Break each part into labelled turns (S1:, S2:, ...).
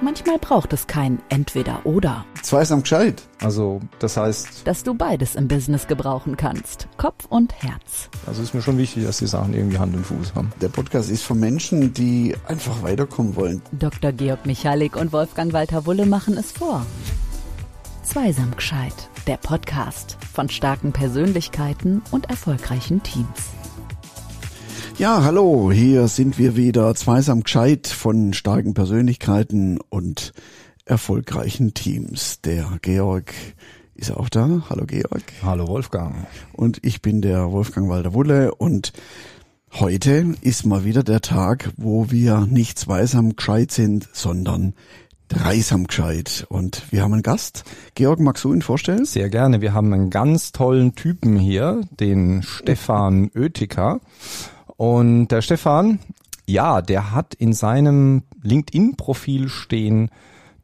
S1: Manchmal braucht es kein Entweder-Oder.
S2: Zweisam gescheit.
S3: Also, das heißt,
S1: Dass du beides im Business gebrauchen kannst. Kopf und Herz.
S3: also ist mir schon wichtig, dass die Sachen irgendwie Hand und Fuß haben.
S2: Der Podcast ist für Menschen, die einfach weiterkommen wollen.
S1: Dr. Georg Michalik und Wolfgang Walter Wulle machen es vor. Zweisam gescheit. Der Podcast von starken Persönlichkeiten und erfolgreichen Teams.
S2: Ja, hallo, hier sind wir wieder zweisam gescheit von starken Persönlichkeiten und erfolgreichen Teams. Der Georg ist auch da. Hallo Georg.
S3: Hallo Wolfgang.
S2: Und ich bin der Wolfgang Walter-Wulle und heute ist mal wieder der Tag, wo wir nicht zweisam gescheit sind, sondern dreisam gescheit. Und wir haben einen Gast. Georg, magst du ihn vorstellen?
S3: Sehr gerne. Wir haben einen ganz tollen Typen hier, den Stefan Oettiker. Und der Stefan, ja, der hat in seinem LinkedIn-Profil stehen,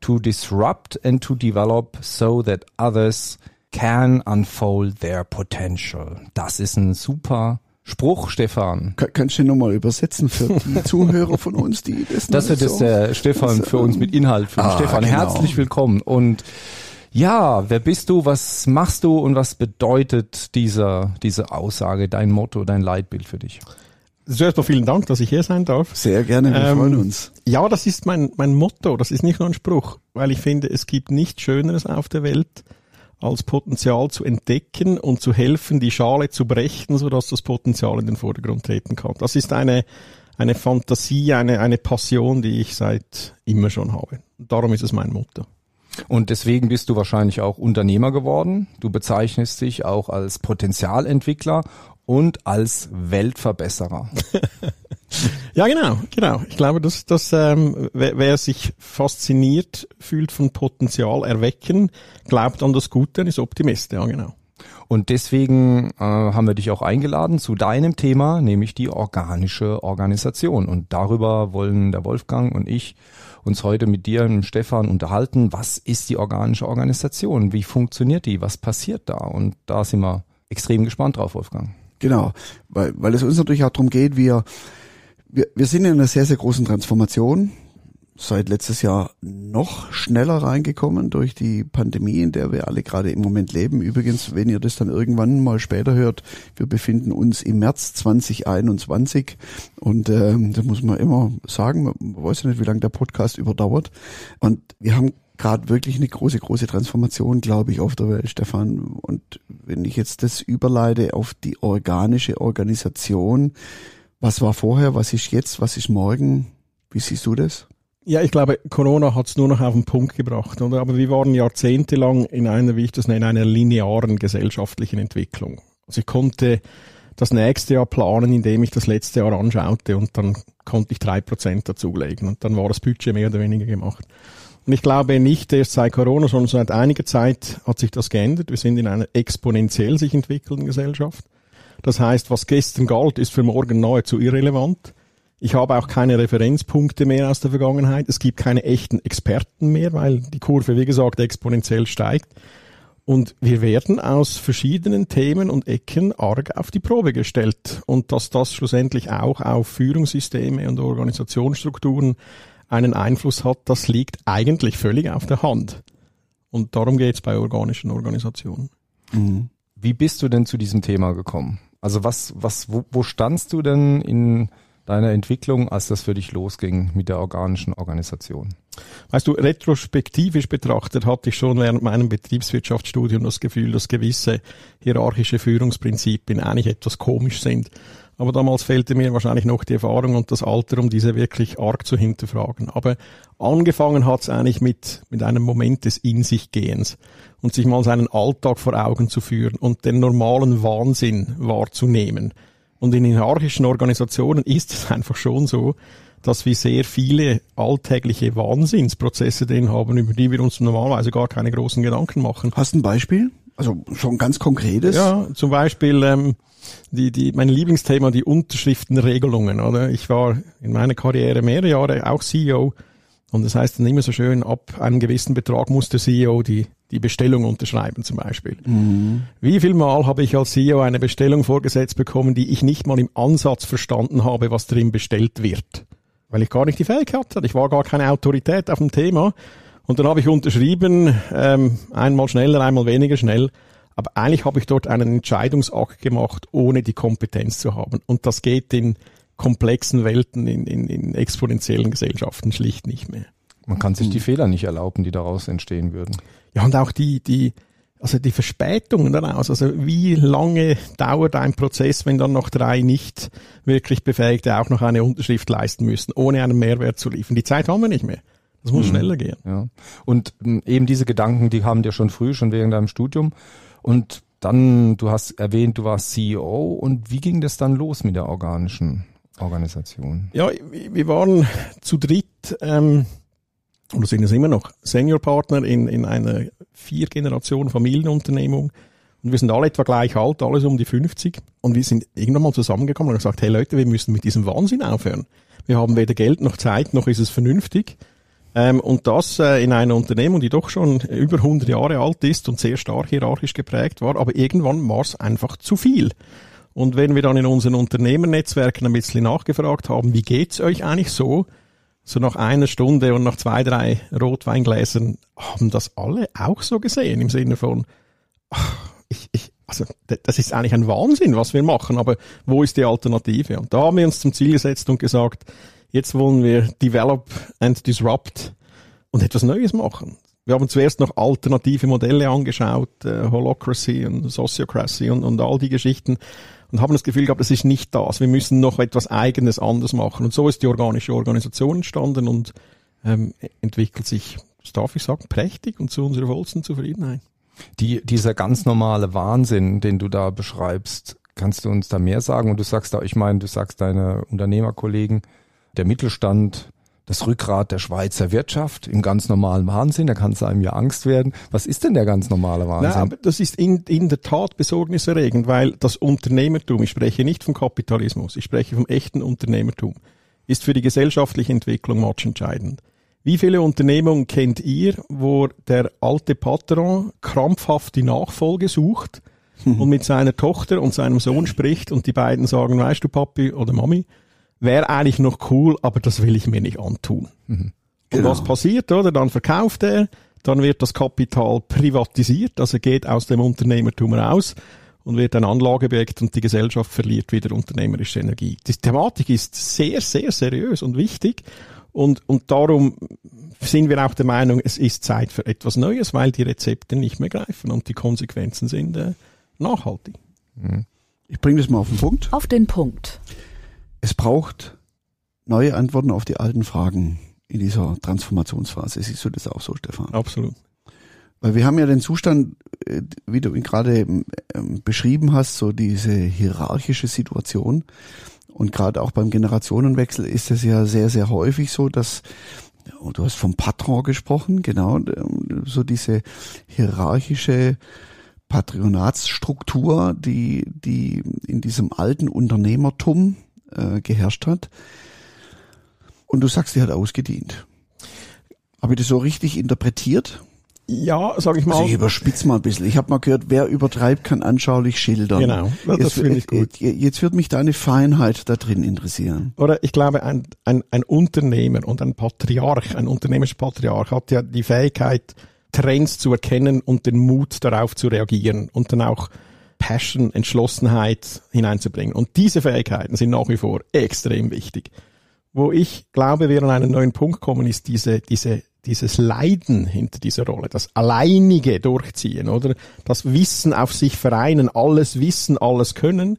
S3: to disrupt and to develop so that others can unfold their potential. Das ist ein super Spruch, Stefan.
S2: Ka- Kannst du den nochmal übersetzen für die Zuhörer von uns, die das
S3: Das wird jetzt
S2: so-
S3: der Stefan
S2: das,
S3: für uns mit Inhalt. Für
S2: Ah,
S3: Stefan,
S2: genau.
S3: herzlich willkommen. Und ja, wer bist du, was machst du und was bedeutet dieser, diese Aussage, dein Motto, dein Leitbild für dich?
S4: Zuerst mal vielen Dank, dass ich hier sein darf.
S2: Sehr gerne, wir
S4: Ähm,
S2: freuen uns.
S4: Ja, das ist mein, mein Motto, das ist nicht nur ein Spruch, weil ich finde, es gibt nichts Schöneres auf der Welt, als Potenzial zu entdecken und zu helfen, die Schale zu brechen, sodass das Potenzial in den Vordergrund treten kann. Das ist eine, eine Fantasie, eine, eine Passion, die ich seit immer schon habe. Darum ist es mein Motto.
S3: Und deswegen bist du wahrscheinlich auch Unternehmer geworden. Du bezeichnest dich auch als Potenzialentwickler und als Weltverbesserer.
S4: Ja, genau, genau. Ich glaube, dass, dass ähm, wer, wer sich fasziniert fühlt von Potenzial erwecken, glaubt an das Gute und ist Optimist. Ja, genau.
S3: Und deswegen äh, haben wir dich auch eingeladen zu deinem Thema, nämlich die organische Organisation. Und darüber wollen der Wolfgang und ich uns heute mit dir und Stefan unterhalten. Was ist die organische Organisation? Wie funktioniert die? Was passiert da? Und da sind wir extrem gespannt drauf, Wolfgang.
S2: Genau, weil, weil es uns natürlich auch darum geht, wir, wir, wir sind in einer sehr, sehr großen Transformation. Seit letztes Jahr noch schneller reingekommen durch die Pandemie, in der wir alle gerade im Moment leben. Übrigens, wenn ihr das dann irgendwann mal später hört, wir befinden uns im März 2021 und ähm, da muss man immer sagen, man weiß ja nicht, wie lange der Podcast überdauert. Und wir haben gerade wirklich eine große, große Transformation, glaube ich, auf der Welt, Stefan. Und wenn ich jetzt das überleite auf die organische Organisation, was war vorher, was ist jetzt, was ist morgen? Wie siehst du das?
S4: Ja, ich glaube, Corona hat es nur noch auf den Punkt gebracht, oder? Aber wir waren jahrzehntelang in einer, wie ich das nenne, einer linearen gesellschaftlichen Entwicklung. Also ich konnte das nächste Jahr planen, indem ich das letzte Jahr anschaute und dann konnte ich drei Prozent dazulegen und dann war das Budget mehr oder weniger gemacht. Und ich glaube nicht erst seit Corona, sondern seit einiger Zeit hat sich das geändert. Wir sind in einer exponentiell sich entwickelnden Gesellschaft. Das heißt, was gestern galt, ist für morgen nahezu irrelevant. Ich habe auch keine Referenzpunkte mehr aus der Vergangenheit. Es gibt keine echten Experten mehr, weil die Kurve, wie gesagt, exponentiell steigt. Und wir werden aus verschiedenen Themen und Ecken arg auf die Probe gestellt. Und dass das schlussendlich auch auf Führungssysteme und Organisationsstrukturen einen Einfluss hat, das liegt eigentlich völlig auf der Hand. Und darum geht es bei organischen Organisationen.
S3: Wie bist du denn zu diesem Thema gekommen? Also was, was, wo, wo standst du denn in deiner Entwicklung, als das für dich losging mit der organischen Organisation?
S4: Weißt du, retrospektivisch betrachtet hatte ich schon während meinem Betriebswirtschaftsstudium das Gefühl, dass gewisse hierarchische Führungsprinzipien eigentlich etwas komisch sind. Aber damals fehlte mir wahrscheinlich noch die Erfahrung und das Alter, um diese wirklich arg zu hinterfragen. Aber angefangen hat es eigentlich mit, mit einem Moment des In sich Gehens und sich mal seinen Alltag vor Augen zu führen und den normalen Wahnsinn wahrzunehmen. Und in hierarchischen Organisationen ist es einfach schon so, dass wir sehr viele alltägliche Wahnsinnsprozesse drin haben, über die wir uns normalerweise gar keine großen Gedanken machen.
S2: Hast du ein Beispiel? Also schon ganz konkretes?
S4: Ja, zum Beispiel ähm, die, die, mein Lieblingsthema, die Unterschriftenregelungen. Oder? Ich war in meiner Karriere mehrere Jahre auch CEO und das heißt dann immer so schön, ab einem gewissen Betrag muss der CEO die, die Bestellung unterschreiben zum Beispiel. Wie viel Mal habe ich als CEO eine Bestellung vorgesetzt bekommen, die ich nicht mal im Ansatz verstanden habe, was drin bestellt wird? weil ich gar nicht die Fähigkeit hatte. Ich war gar keine Autorität auf dem Thema. Und dann habe ich unterschrieben, ähm, einmal schneller, einmal weniger schnell. Aber eigentlich habe ich dort einen Entscheidungsakt gemacht, ohne die Kompetenz zu haben. Und das geht in komplexen Welten, in, in, in exponentiellen Gesellschaften schlicht nicht mehr.
S3: Man kann sich die Fehler nicht erlauben, die daraus entstehen würden.
S4: Ja, und auch die, die, also die Verspätungen daraus, also wie lange dauert ein Prozess, wenn dann noch drei nicht wirklich Befähigte auch noch eine Unterschrift leisten müssen, ohne einen Mehrwert zu liefern. Die Zeit haben wir nicht mehr. Das muss mhm. schneller gehen.
S3: Ja. Und ähm, eben diese Gedanken, die haben dir schon früh, schon während deinem Studium. Und dann, du hast erwähnt, du warst CEO. Und wie ging das dann los mit der organischen Organisation?
S4: Ja, wir waren zu dritt, ähm, oder sind es immer noch, Seniorpartner in, in einer vier Generation Familienunternehmung. Und wir sind alle etwa gleich alt, alles um die 50. Und wir sind irgendwann mal zusammengekommen und gesagt, hey Leute, wir müssen mit diesem Wahnsinn aufhören. Wir haben weder Geld noch Zeit, noch ist es vernünftig. Ähm, und das äh, in einer Unternehmung, die doch schon über 100 Jahre alt ist und sehr stark hierarchisch geprägt war. Aber irgendwann war es einfach zu viel. Und wenn wir dann in unseren Unternehmernetzwerken ein bisschen nachgefragt haben, wie geht's euch eigentlich so? So nach einer Stunde und nach zwei, drei Rotweingläsern haben das alle auch so gesehen im Sinne von, ach, ich, ich, also das ist eigentlich ein Wahnsinn, was wir machen, aber wo ist die Alternative? Und da haben wir uns zum Ziel gesetzt und gesagt, Jetzt wollen wir develop and disrupt und etwas Neues machen. Wir haben zuerst noch alternative Modelle angeschaut, äh, Holocracy und Sociocracy und, und all die Geschichten und haben das Gefühl gehabt, das ist nicht das. Wir müssen noch etwas Eigenes anders machen. Und so ist die organische Organisation entstanden und ähm, entwickelt sich, das darf ich sagen, prächtig und zu unserer vollsten Zufriedenheit.
S3: Die, dieser ganz normale Wahnsinn, den du da beschreibst, kannst du uns da mehr sagen? Und du sagst da, ich meine, du sagst deine Unternehmerkollegen, der Mittelstand das Rückgrat der Schweizer Wirtschaft im ganz normalen Wahnsinn, da kann es einem ja Angst werden. Was ist denn der ganz normale Wahnsinn?
S4: Aber das ist in, in der Tat besorgniserregend, weil das Unternehmertum, ich spreche nicht vom Kapitalismus, ich spreche vom echten Unternehmertum, ist für die gesellschaftliche Entwicklung entscheidend. Wie viele Unternehmungen kennt ihr, wo der alte Patron krampfhaft die Nachfolge sucht und mit seiner Tochter und seinem Sohn spricht und die beiden sagen, weißt du Papi oder Mami, wäre eigentlich noch cool, aber das will ich mir nicht antun. Mhm. Genau. Und was passiert, oder? Dann verkauft er, dann wird das Kapital privatisiert, also geht aus dem Unternehmertum raus und wird ein Anlageobjekt und die Gesellschaft verliert wieder unternehmerische Energie. Die Thematik ist sehr, sehr seriös und wichtig und, und darum sind wir auch der Meinung, es ist Zeit für etwas Neues, weil die Rezepte nicht mehr greifen und die Konsequenzen sind äh, nachhaltig.
S2: Mhm. Ich bringe das mal auf den Punkt.
S1: Auf den Punkt
S2: es braucht neue Antworten auf die alten Fragen in dieser Transformationsphase. Siehst du das auch so, Stefan?
S4: Absolut.
S2: Weil wir haben ja den Zustand, äh, wie du ihn gerade ähm, beschrieben hast, so diese hierarchische Situation. Und gerade auch beim Generationenwechsel ist es ja sehr, sehr häufig so, dass, du hast vom Patron gesprochen, genau, ähm, so diese hierarchische Patronatsstruktur, die, die in diesem alten Unternehmertum äh, geherrscht hat. Und du sagst, die hat ausgedient. Habe ich das so richtig interpretiert?
S4: Ja, sag ich mal. Also
S2: ich überspitze mal ein bisschen. Ich habe mal gehört, wer übertreibt, kann anschaulich schildern.
S4: Genau, das jetzt, finde ich gut.
S2: Jetzt wird mich deine Feinheit da drin interessieren.
S4: Oder ich glaube, ein, ein, ein Unternehmer und ein Patriarch, ein Unternehmenspatriarch hat ja die Fähigkeit, Trends zu erkennen und den Mut darauf zu reagieren und dann auch Passion, Entschlossenheit hineinzubringen. Und diese Fähigkeiten sind nach wie vor extrem wichtig. Wo ich glaube, wir an einen neuen Punkt kommen, ist diese, diese, dieses Leiden hinter dieser Rolle, das alleinige Durchziehen, oder? Das Wissen auf sich vereinen, alles wissen, alles können.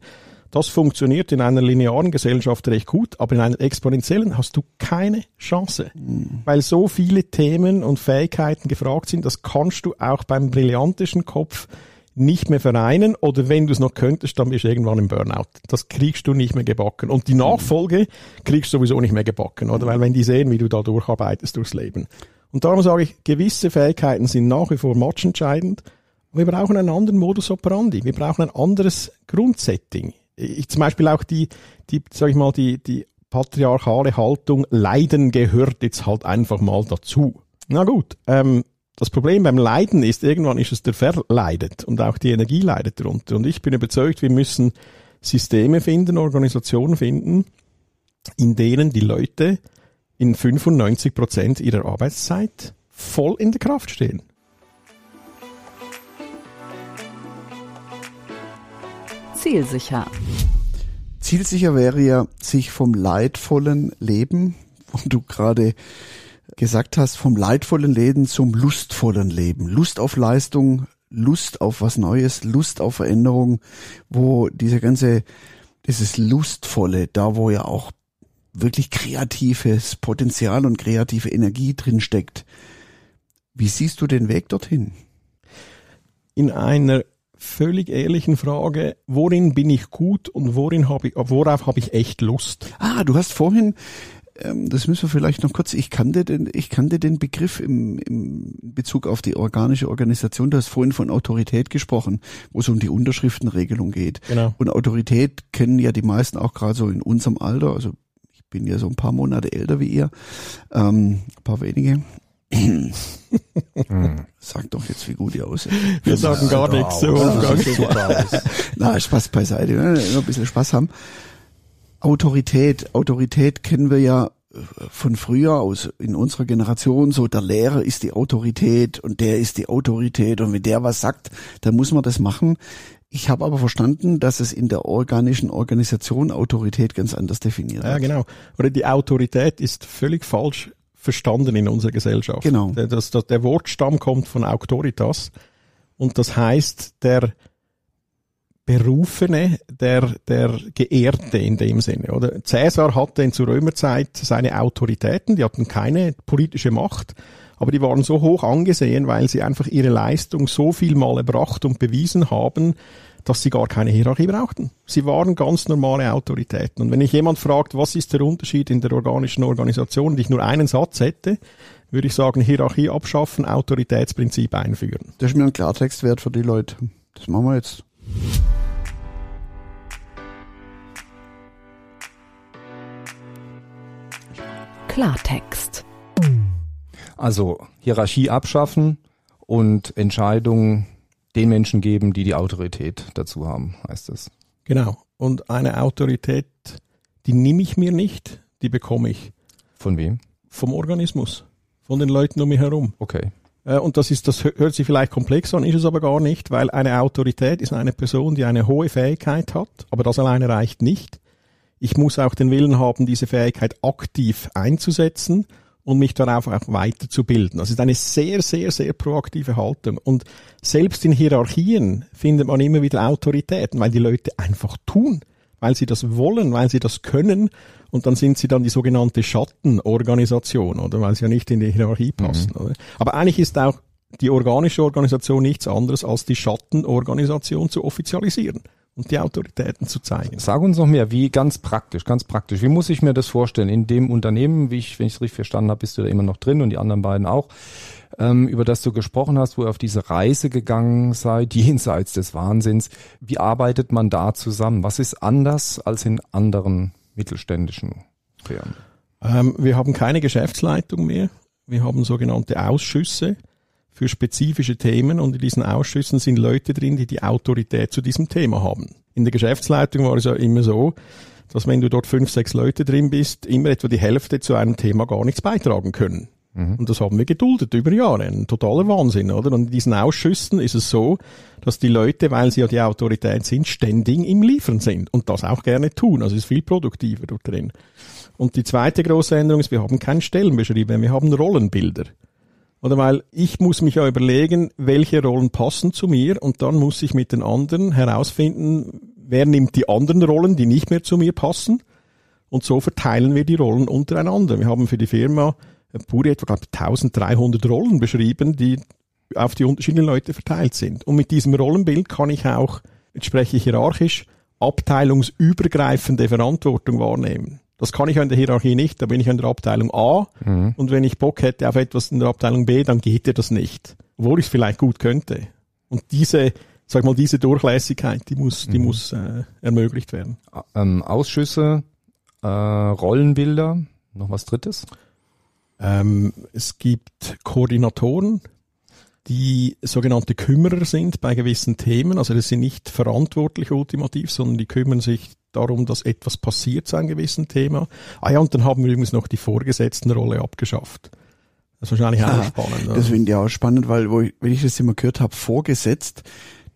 S4: Das funktioniert in einer linearen Gesellschaft recht gut, aber in einer exponentiellen hast du keine Chance, mhm. weil so viele Themen und Fähigkeiten gefragt sind, das kannst du auch beim brillantischen Kopf nicht mehr vereinen oder wenn du es noch könntest, dann bist du irgendwann im Burnout. Das kriegst du nicht mehr gebacken. Und die Nachfolge kriegst du sowieso nicht mehr gebacken, oder? Weil wenn die sehen, wie du da durcharbeitest durchs Leben. Und darum sage ich, gewisse Fähigkeiten sind nach wie vor matchentscheidend. Wir brauchen einen anderen Modus operandi. Wir brauchen ein anderes Grundsetting. Ich, zum Beispiel auch die, die, sag ich mal, die, die patriarchale Haltung, Leiden gehört jetzt halt einfach mal dazu. Na gut, ähm, das Problem beim Leiden ist, irgendwann ist es der Verleidet und auch die Energie leidet darunter. Und ich bin überzeugt, wir müssen Systeme finden, Organisationen finden, in denen die Leute in 95 Prozent ihrer Arbeitszeit voll in der Kraft stehen.
S1: Zielsicher.
S2: Zielsicher wäre ja, sich vom leidvollen Leben, und du gerade gesagt hast, vom leidvollen Leben zum lustvollen Leben. Lust auf Leistung, Lust auf was Neues, Lust auf Veränderung, wo diese ganze, dieses Lustvolle, da wo ja auch wirklich kreatives Potenzial und kreative Energie drin steckt. Wie siehst du den Weg dorthin?
S4: In einer völlig ehrlichen Frage, worin bin ich gut und worin habe ich, worauf habe ich echt Lust?
S2: Ah, du hast vorhin ähm, das müssen wir vielleicht noch kurz, ich kannte den, ich kannte den Begriff im, im Bezug auf die organische Organisation. Du hast vorhin von Autorität gesprochen, wo es um die Unterschriftenregelung geht.
S4: Genau.
S2: Und Autorität kennen ja die meisten auch gerade so in unserem Alter, also ich bin ja so ein paar Monate älter wie ihr, ähm, ein paar wenige. Sag doch jetzt, wie gut ihr aussieht.
S4: Wir sagen gar nichts. So
S2: Na, Spaß beiseite, ne? immer ein bisschen Spaß haben. Autorität, Autorität kennen wir ja äh, von früher aus in unserer Generation so der Lehrer ist die Autorität und der ist die Autorität und wenn der was sagt, dann muss man das machen. Ich habe aber verstanden, dass es in der organischen Organisation Autorität ganz anders definiert
S4: Ja, genau. Oder die Autorität ist völlig falsch verstanden in unserer Gesellschaft.
S2: Genau.
S4: Der, das, das, der Wortstamm kommt von Autoritas und das heißt der Berufene, der, der Geehrte in dem Sinne, oder? Cäsar hatte in zur Römerzeit seine Autoritäten, die hatten keine politische Macht, aber die waren so hoch angesehen, weil sie einfach ihre Leistung so viel Mal erbracht und bewiesen haben, dass sie gar keine Hierarchie brauchten. Sie waren ganz normale Autoritäten. Und wenn ich jemand fragt, was ist der Unterschied in der organischen Organisation, und ich nur einen Satz hätte, würde ich sagen, Hierarchie abschaffen, Autoritätsprinzip einführen.
S2: Das ist mir ein Klartextwert für die Leute. Das machen wir jetzt.
S1: Klartext.
S3: Also Hierarchie abschaffen und Entscheidungen den Menschen geben, die die Autorität dazu haben, heißt es.
S4: Genau. Und eine Autorität, die nehme ich mir nicht, die bekomme ich
S3: Von wem?
S4: vom Organismus, von den Leuten um mich herum.
S3: Okay.
S4: Äh, Und das ist, das hö- hört sich vielleicht komplex an, ist es aber gar nicht, weil eine Autorität ist eine Person, die eine hohe Fähigkeit hat, aber das alleine reicht nicht. Ich muss auch den Willen haben, diese Fähigkeit aktiv einzusetzen und mich darauf auch weiterzubilden. Das ist eine sehr, sehr, sehr proaktive Haltung. Und selbst in Hierarchien findet man immer wieder Autoritäten, weil die Leute einfach tun, weil sie das wollen, weil sie das können. Und dann sind sie dann die sogenannte Schattenorganisation, oder? Weil sie ja nicht in die Hierarchie passen, oder? Aber eigentlich ist auch die organische Organisation nichts anderes als die Schattenorganisation zu offizialisieren und die Autoritäten zu zeigen.
S3: Sag uns noch mehr, wie ganz praktisch, ganz praktisch. Wie muss ich mir das vorstellen? In dem Unternehmen, wie ich, wenn ich es richtig verstanden habe, bist du da immer noch drin und die anderen beiden auch, ähm, über das du gesprochen hast, wo ihr auf diese Reise gegangen seid, jenseits des Wahnsinns. Wie arbeitet man da zusammen? Was ist anders als in anderen mittelständischen Firmen?
S4: Ähm, wir haben keine Geschäftsleitung mehr. Wir haben sogenannte Ausschüsse für spezifische Themen und in diesen Ausschüssen sind Leute drin, die die Autorität zu diesem Thema haben. In der Geschäftsleitung war es ja immer so, dass wenn du dort fünf, sechs Leute drin bist, immer etwa die Hälfte zu einem Thema gar nichts beitragen können. Und das haben wir geduldet über Jahre. Ein totaler Wahnsinn, oder? Und in diesen Ausschüssen ist es so, dass die Leute, weil sie ja die Autorität sind, ständig im Liefern sind und das auch gerne tun. Also es ist viel produktiver dort drin. Und die zweite große Änderung ist, wir haben keinen Stellenbeschrieben, wir haben Rollenbilder. Oder weil ich muss mich ja überlegen, welche Rollen passen zu mir und dann muss ich mit den anderen herausfinden, wer nimmt die anderen Rollen, die nicht mehr zu mir passen und so verteilen wir die Rollen untereinander. Wir haben für die Firma Puri etwa glaub, ich, 1300 Rollen beschrieben, die auf die unterschiedlichen Leute verteilt sind. Und mit diesem Rollenbild kann ich auch, jetzt spreche ich hierarchisch, abteilungsübergreifende Verantwortung wahrnehmen. Das kann ich ja in der Hierarchie nicht, da bin ich in der Abteilung A und wenn ich Bock hätte auf etwas in der Abteilung B, dann geht dir das nicht. Obwohl ich es vielleicht gut könnte. Und diese, sag mal, diese Durchlässigkeit, die muss, die muss äh, ermöglicht werden.
S3: Ähm, Ausschüsse, äh, Rollenbilder, noch was drittes?
S4: Ähm, es gibt Koordinatoren, die sogenannte Kümmerer sind bei gewissen Themen. Also das sind nicht verantwortlich ultimativ, sondern die kümmern sich darum, dass etwas passiert zu einem gewissen Thema. Ah ja, und dann haben wir übrigens noch die Vorgesetztenrolle abgeschafft. Das ist wahrscheinlich auch
S2: Ah,
S4: spannend.
S2: Das finde ich auch spannend, weil wo ich, wenn ich das immer gehört habe, vorgesetzt,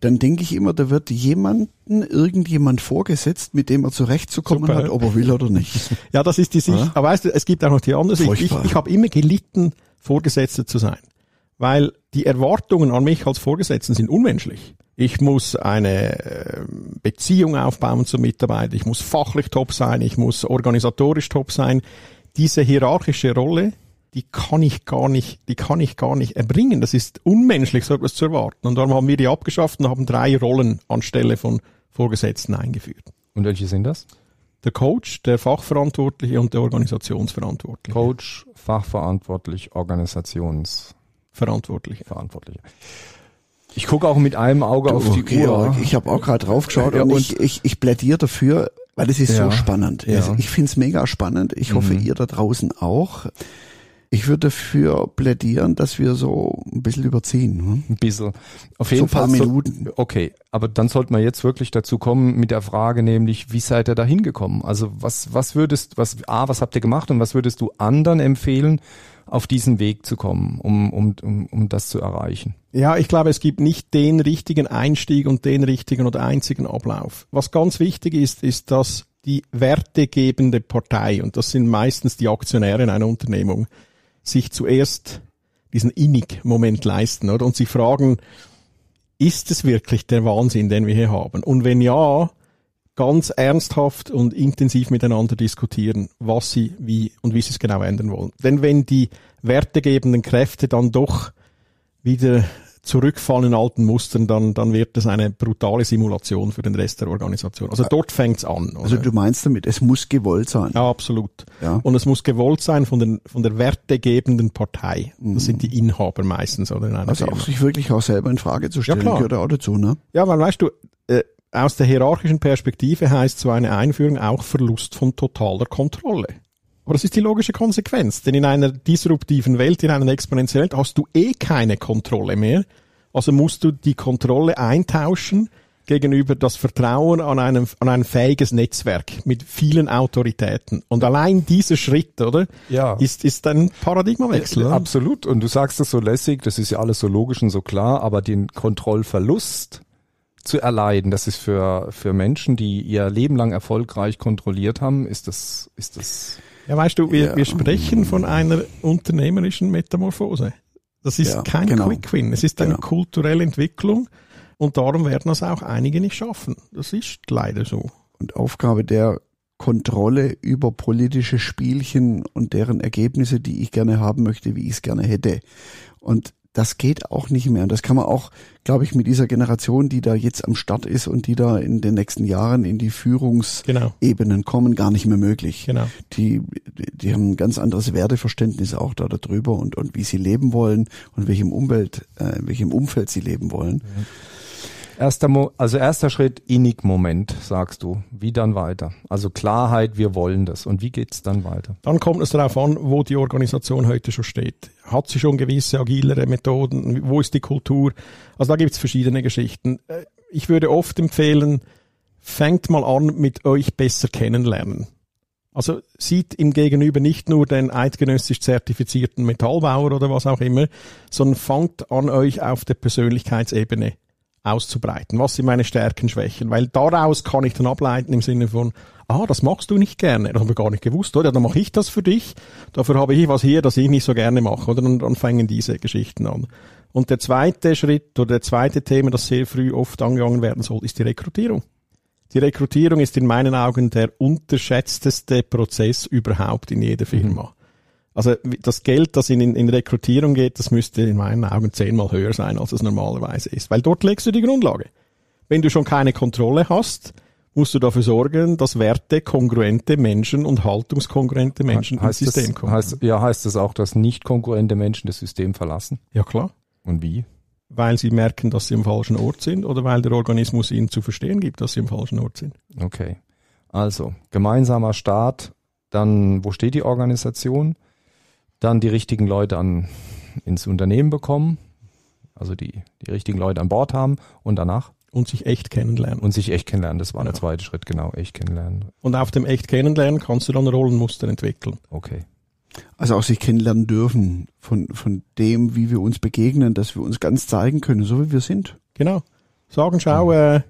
S2: dann denke ich immer, da wird jemanden, irgendjemand vorgesetzt, mit dem er zurechtzukommen
S4: Super.
S2: hat, ob er will oder nicht.
S4: Ja, das ist die Sicht.
S2: Ja.
S4: Aber weißt du, es gibt auch noch die andere Sicht. Ich, ich habe immer gelitten, Vorgesetzter zu sein. Weil die Erwartungen an mich als Vorgesetzten sind unmenschlich. Ich muss eine äh, Beziehung aufbauen zum Mitarbeiter. Ich muss fachlich top sein. Ich muss organisatorisch top sein. Diese hierarchische Rolle, die kann ich gar nicht, die kann ich gar nicht erbringen. Das ist unmenschlich, so etwas zu erwarten. Und darum haben wir die abgeschafft und haben drei Rollen anstelle von Vorgesetzten eingeführt.
S3: Und welche sind das?
S4: Der Coach, der Fachverantwortliche und der Organisationsverantwortliche.
S3: Coach, Fachverantwortlich, Organisationsverantwortliche.
S4: Verantwortliche.
S3: Ich gucke auch mit einem Auge auf die
S2: Okay,
S3: Uhr.
S2: ja, ich habe auch gerade drauf geschaut
S3: Ja,
S2: und,
S3: und-
S2: ich, ich, ich plädiere dafür, weil es ist
S3: Ja,
S2: so spannend.
S3: ja.
S2: Es- Ich finde es mega spannend. Ich hoffe,
S3: Mhm.
S2: ihr da draußen auch. Ich würde dafür plädieren, dass wir so ein bisschen überziehen. Hm?
S3: Ein bisschen. Auf
S2: So
S3: jeden
S2: ein paar
S3: Fall. so-
S2: Minuten.
S3: Okay, aber dann sollten wir jetzt wirklich dazu kommen mit der Frage, nämlich, wie seid ihr da hingekommen? Also was, was würdest, was, A, was habt ihr gemacht und was würdest du anderen empfehlen, auf diesen Weg zu kommen, um, um, um, um das zu erreichen?
S4: Ja, ich glaube, es gibt nicht den richtigen Einstieg und den richtigen oder einzigen Ablauf. Was ganz wichtig ist, ist, dass die wertegebende Partei, und das sind meistens die Aktionäre in einer Unternehmung, sich zuerst diesen Innig-Moment leisten, oder? Und sie fragen, ist es wirklich der Wahnsinn, den wir hier haben? Und wenn ja, ganz ernsthaft und intensiv miteinander diskutieren, was sie wie und wie sie es genau ändern wollen. Denn wenn die wertegebenden Kräfte dann doch wieder zurückfallen in alten Mustern, dann, dann wird das eine brutale Simulation für den Rest der Organisation. Also dort fängt's an. Oder?
S2: Also du meinst damit, es muss gewollt sein.
S4: ja, absolut.
S2: Ja.
S4: Und es muss gewollt sein von, den, von der wertegebenden Partei. Das sind die Inhaber meistens oder in einer
S2: Also
S4: Firma.
S2: auch sich wirklich auch selber in Frage zu stellen,
S4: Ja, klar.
S2: gehört auch dazu, ne?
S4: Ja, weil weißt du, äh, aus der hierarchischen Perspektive heißt so eine Einführung auch Verlust von totaler Kontrolle. Aber das ist die logische Konsequenz, denn in einer disruptiven Welt, in einer exponentiellen Welt, hast du eh keine Kontrolle mehr. Also musst du die Kontrolle eintauschen gegenüber das Vertrauen an, einem, an ein fähiges Netzwerk mit vielen Autoritäten. Und allein dieser Schritt, oder,
S3: Ja.
S4: ist, ist ein Paradigmawechsel. oder?
S3: Absolut. Und du sagst das so lässig, das ist ja alles so logisch und so klar, aber den Kontrollverlust zu erleiden, das ist für, für Menschen, die ihr Leben lang erfolgreich kontrolliert haben, ist das, ist das,
S4: Ja, weißt du, wir,
S2: Ja.
S4: wir sprechen von einer unternehmerischen Metamorphose. Das ist
S2: Ja,
S4: kein
S2: genau.
S4: Quick Win. Es ist eine
S2: Genau.
S4: kulturelle Entwicklung und darum werden das auch einige nicht schaffen. Das ist leider so.
S2: Und Aufgabe der Kontrolle über politische Spielchen und deren Ergebnisse, die ich gerne haben möchte, wie ich es gerne hätte. Und das geht auch nicht mehr. Und das kann man auch, glaube ich, mit dieser Generation, die da jetzt am Start ist und die da in den nächsten Jahren in die Führungsebenen
S4: Genau,
S2: kommen, gar nicht mehr möglich.
S4: genau.
S2: Die, die haben ein ganz anderes Werteverständnis auch da darüber und, und wie sie leben wollen und welchem Umwelt, äh, in welchem Umfeld sie leben wollen.
S3: Erster Mo also erster Schritt, Innig-Moment, sagst du. Wie dann weiter? Also Klarheit, wir wollen das. Und wie geht's dann weiter?
S4: Dann kommt es darauf an, wo die Organisation heute schon steht. Hat sie schon gewisse agilere Methoden? Wo ist die Kultur? Also da gibt es verschiedene Geschichten. Äh, Ich würde oft empfehlen, fängt mal an mit euch besser kennenlernen. Also sieht im Gegenüber nicht nur den eidgenössisch zertifizierten Metallbauer oder was auch immer, sondern fangt an, euch auf der Persönlichkeitsebene auszubreiten. Was sind meine Stärken, Schwächen? Weil daraus kann ich dann ableiten im Sinne von, ah, das magst du nicht gerne. Das haben wir gar nicht gewusst, oder? Dann mache ich das für dich. Dafür habe ich was hier, das ich nicht so gerne mache, oder? Und dann fangen diese Geschichten an. Und der zweite Schritt oder der zweite Thema, das sehr früh oft angegangen werden soll, ist die Rekrutierung. Die Rekrutierung ist in meinen Augen der unterschätzteste Prozess überhaupt in jeder Firma. Also das Geld, das in, in, Rekrutierung geht, das müsste in meinen Augen zehnmal höher sein, als es normalerweise ist. Weil dort legst du die Grundlage. Wenn du schon keine Kontrolle hast, musst du dafür sorgen, dass Werte kongruente Menschen und haltungskongruente Menschen ins
S3: heißt
S4: System
S3: das,
S4: kommen.
S3: heißt, ja, heißt das auch, dass nicht konkurrente Menschen das System verlassen?
S4: ja klar.
S3: Und wie?
S4: Weil sie merken, dass sie am falschen Ort sind oder weil der Organismus ihnen zu verstehen gibt, dass sie am falschen Ort sind.
S3: Okay. Also, gemeinsamer Start, dann, wo steht die Organisation? Dann die richtigen Leute an, ins Unternehmen bekommen. Also die, die richtigen Leute an Bord haben und danach
S4: Und sich echt kennenlernen.
S3: und sich echt kennenlernen. Das war der
S4: Genau.
S3: zweite Schritt, genau, echt kennenlernen.
S4: Und auf dem echt kennenlernen kannst du dann Rollenmuster entwickeln.
S3: Okay.
S2: Also auch sich kennenlernen dürfen von, von dem, wie wir uns begegnen, dass wir uns ganz zeigen können, so wie wir sind.
S4: Genau. Sagen, schau, äh,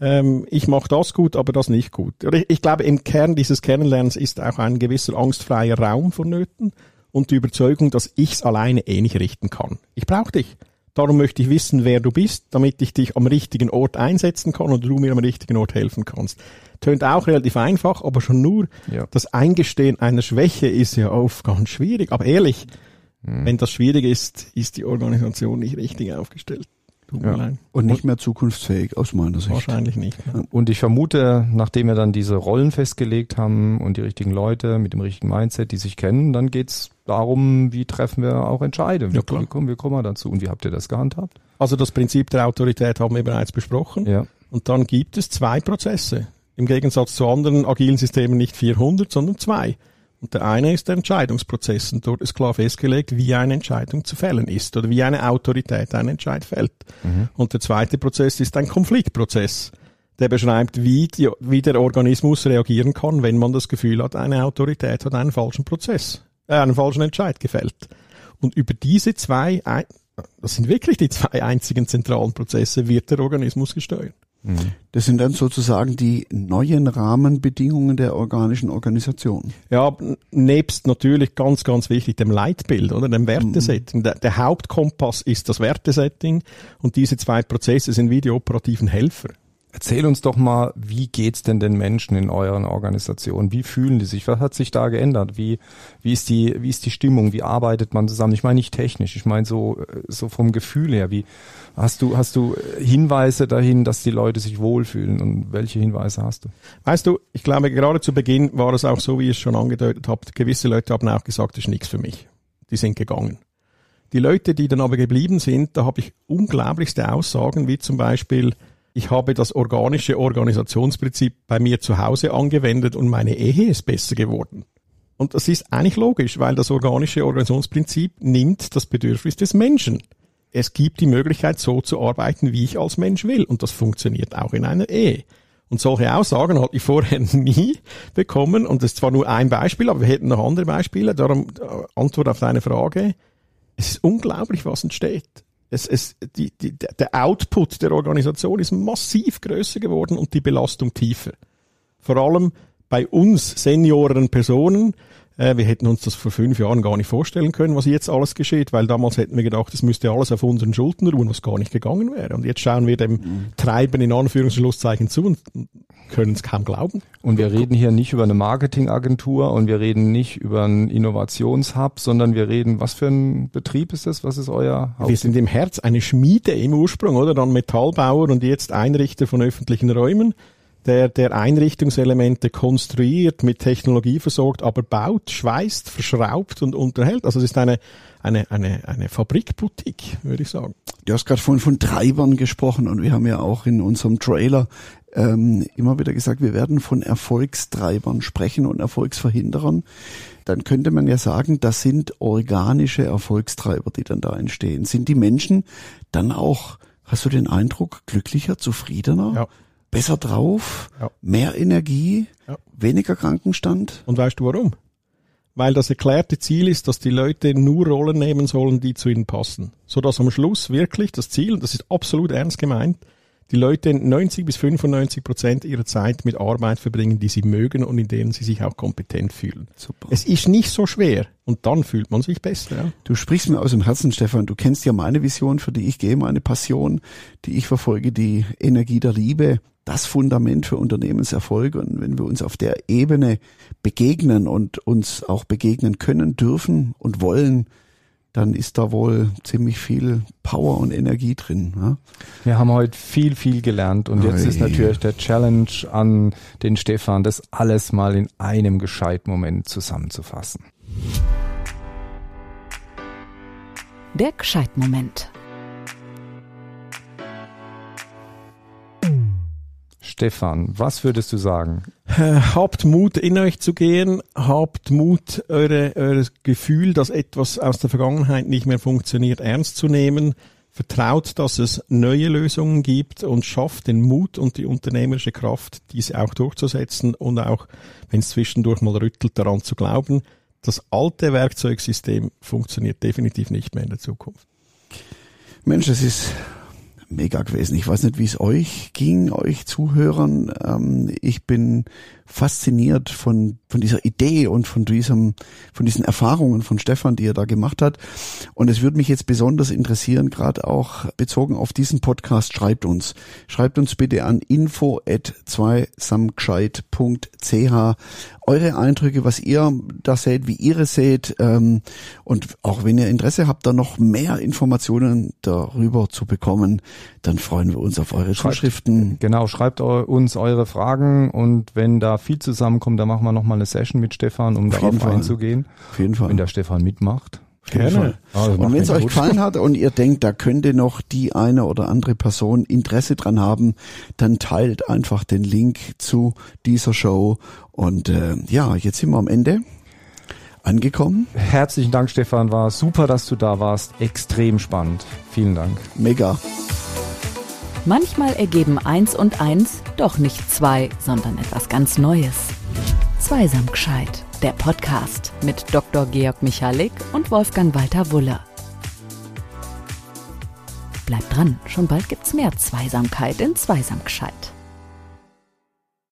S4: ähm, ich mache das gut, aber das nicht gut. Oder ich, ich glaube, im Kern dieses Kennenlernens ist auch ein gewisser angstfreier Raum vonnöten und die Überzeugung, dass ich es alleine eh nicht richten kann. Ich brauche dich. Darum möchte ich wissen, wer du bist, damit ich dich am richtigen Ort einsetzen kann und du mir am richtigen Ort helfen kannst. Tönt auch relativ einfach, aber schon nur
S3: Ja.
S4: das Eingestehen einer Schwäche ist ja oft ganz schwierig. Aber ehrlich, wenn das schwierig ist, ist die Organisation nicht richtig aufgestellt.
S3: Ja.
S2: Und nicht mehr zukunftsfähig aus meiner Sicht.
S4: Wahrscheinlich nicht. Ne?
S3: Und ich vermute, nachdem wir dann diese Rollen festgelegt haben und die richtigen Leute mit dem richtigen Mindset, die sich kennen, dann geht's darum, wie treffen wir auch Entscheidungen.
S4: Ja,
S3: Wie, wie, kommen, wie kommen wir dazu? Und wie habt ihr das gehandhabt?
S4: Also das Prinzip der Autorität haben wir bereits besprochen.
S3: Ja.
S4: Und dann gibt es zwei Prozesse. Im Gegensatz zu anderen agilen Systemen nicht 400, sondern zwei. Und der eine ist der Entscheidungsprozess. Und dort ist klar festgelegt, wie eine Entscheidung zu fällen ist oder wie eine Autorität einen Entscheid fällt. Und der zweite Prozess ist ein Konfliktprozess. Der beschreibt, wie, die, wie der Organismus reagieren kann, wenn man das Gefühl hat, eine Autorität hat einen falschen Prozess, äh, einen falschen Entscheid gefällt. Und über diese zwei, das sind wirklich die zwei einzigen zentralen Prozesse, wird der Organismus gesteuert.
S2: Das sind dann sozusagen die neuen Rahmenbedingungen der organischen Organisation.
S4: Ja, nebst natürlich ganz, ganz wichtig dem Leitbild oder dem Wertesetting. Der, der Hauptkompass ist das Wertesetting und diese zwei Prozesse sind wie die operativen Helfer.
S3: Erzähl uns doch mal, wie geht's denn den Menschen in euren Organisationen? Wie fühlen die sich? Was hat sich da geändert? Wie, wie ist die, wie ist die Stimmung? Wie arbeitet man zusammen? Ich meine nicht technisch, ich meine so, äh, so vom Gefühl her. Wie, hast du, hast du Hinweise dahin, dass die Leute sich wohlfühlen? Und welche Hinweise hast du?
S4: Weißt du, ich glaube, gerade zu Beginn war es auch so, wie ihr es schon angedeutet habt. Gewisse Leute haben auch gesagt, das ist nichts für mich. Die sind gegangen. Die Leute, die dann aber geblieben sind, da habe ich unglaublichste Aussagen, wie zum Beispiel, ich habe das organische Organisationsprinzip bei mir zu Hause angewendet und meine Ehe ist besser geworden. Und das ist eigentlich logisch, weil das organische Organisationsprinzip nimmt das Bedürfnis des Menschen. Es gibt die Möglichkeit, so zu arbeiten, wie ich als Mensch will. Und das funktioniert auch in einer Ehe. Und solche Aussagen hatte ich vorher nie bekommen. Und das ist zwar nur ein Beispiel, aber wir hätten noch andere Beispiele. Darum äh, Antwort auf deine Frage. Es ist unglaublich, was entsteht. Es, es, die, die, der Output der Organisation ist massiv größer geworden und die Belastung tiefer. Vor allem bei uns Senioren Personen. Äh, wir hätten uns das vor fünf Jahren gar nicht vorstellen können, was jetzt alles geschieht, weil damals hätten wir gedacht, es müsste alles auf unseren Schultern ruhen, was gar nicht gegangen wäre. Und jetzt schauen wir dem Treiben in Anführungsschlusszeichen zu und können es kaum glauben.
S3: Und wir reden hier nicht über eine Marketingagentur und wir reden nicht über einen Innovationshub, sondern wir reden, was für ein Betrieb ist das? Was ist euer
S4: Wir sind im Herz eine Schmiede im Ursprung, oder? Dann Metallbauer und jetzt Einrichter von öffentlichen Räumen, der, der Einrichtungselemente konstruiert, mit Technologie versorgt, aber baut, schweißt, verschraubt und unterhält. Also es ist eine, eine, eine, eine Fabrikboutique, würde ich sagen.
S2: Du hast gerade vorhin von Treibern gesprochen und wir haben ja auch in unserem Trailer ähm, immer wieder gesagt, wir werden von Erfolgstreibern sprechen und Erfolgsverhinderern. Dann könnte man ja sagen, das sind organische Erfolgstreiber, die dann da entstehen. Sind die Menschen dann auch, hast du den Eindruck, glücklicher, zufriedener,
S4: Ja.
S2: Besser drauf,
S4: Ja.
S2: mehr Energie,
S4: Ja.
S2: weniger Krankenstand?
S4: Und weißt du warum? Weil das erklärte Ziel ist, dass die Leute nur Rollen nehmen sollen, die zu ihnen passen. Sodass am Schluss wirklich das Ziel, und das ist absolut ernst gemeint, die Leute 90 bis 95 Prozent ihrer Zeit mit Arbeit verbringen, die sie mögen und in denen sie sich auch kompetent fühlen.
S2: Super.
S4: Es ist nicht so schwer und dann fühlt man sich besser. Ja?
S2: Du sprichst mir aus dem Herzen, Stefan. Du kennst ja meine Vision, für die ich gehe, meine Passion, die ich verfolge, die Energie der Liebe, das Fundament für Unternehmenserfolg. Und wenn wir uns auf der Ebene begegnen und uns auch begegnen können, dürfen und wollen, dann ist da wohl ziemlich viel Power und Energie drin. Ja?
S3: Wir haben heute viel, viel gelernt und jetzt ist natürlich der Challenge an den Stefan, das alles mal in einem gescheiten Moment zusammenzufassen.
S1: Der Gescheitmoment.
S3: Stefan, was würdest du sagen?
S4: Äh, Habt Mut, in euch zu gehen. Habt Mut, eure, eure Gefühl, dass etwas aus der Vergangenheit nicht mehr funktioniert, ernst zu nehmen. vertraut, dass es neue Lösungen gibt und schafft den Mut und die unternehmerische Kraft, diese auch durchzusetzen und auch, wenn es zwischendurch mal rüttelt, daran zu glauben, das alte Werkzeugsystem funktioniert definitiv nicht mehr in der Zukunft.
S2: Mensch, es ist mega gewesen. Ich weiß nicht, wie es euch ging, euch Zuhörern. Ähm, ich bin fasziniert von, von dieser Idee und von diesem, von diesen Erfahrungen von Stefan, die er da gemacht hat. Und es würde mich jetzt besonders interessieren, gerade auch bezogen auf diesen Podcast, schreibt uns. Schreibt uns bitte an info at zweisamgescheit.ch eure Eindrücke, was ihr da seht, wie ihr es seht. Ähm, und auch wenn ihr Interesse habt, da noch mehr Informationen darüber zu bekommen, dann freuen wir uns auf eure
S3: Schreibt,
S2: Zuschriften.
S3: Genau, schreibt uns eure Fragen und wenn da viel zusammenkommt, dann machen wir nochmal eine Session mit Stefan, um
S2: Auf
S3: darauf einzugehen.
S2: Auf jeden Fall.
S3: Wenn der Stefan mitmacht.
S4: Gerne.
S3: Ah,
S2: Und wenn es euch gefallen hat und ihr denkt, da könnte noch die eine oder andere Person Interesse dran haben, dann teilt einfach den Link zu dieser Show. Und äh, ja, jetzt sind wir am Ende angekommen.
S3: Herzlichen Dank, Stefan. War super, dass du da warst. Extrem spannend. Vielen Dank.
S2: Mega.
S1: Manchmal ergeben eins und eins doch nicht zwei, sondern etwas ganz Neues. Zweisam gescheit, der Podcast mit Dr. Georg Michalik und Wolfgang Walter Wuller. Bleibt dran, schon bald gibt's mehr Zweisamkeit in Zweisam gescheit.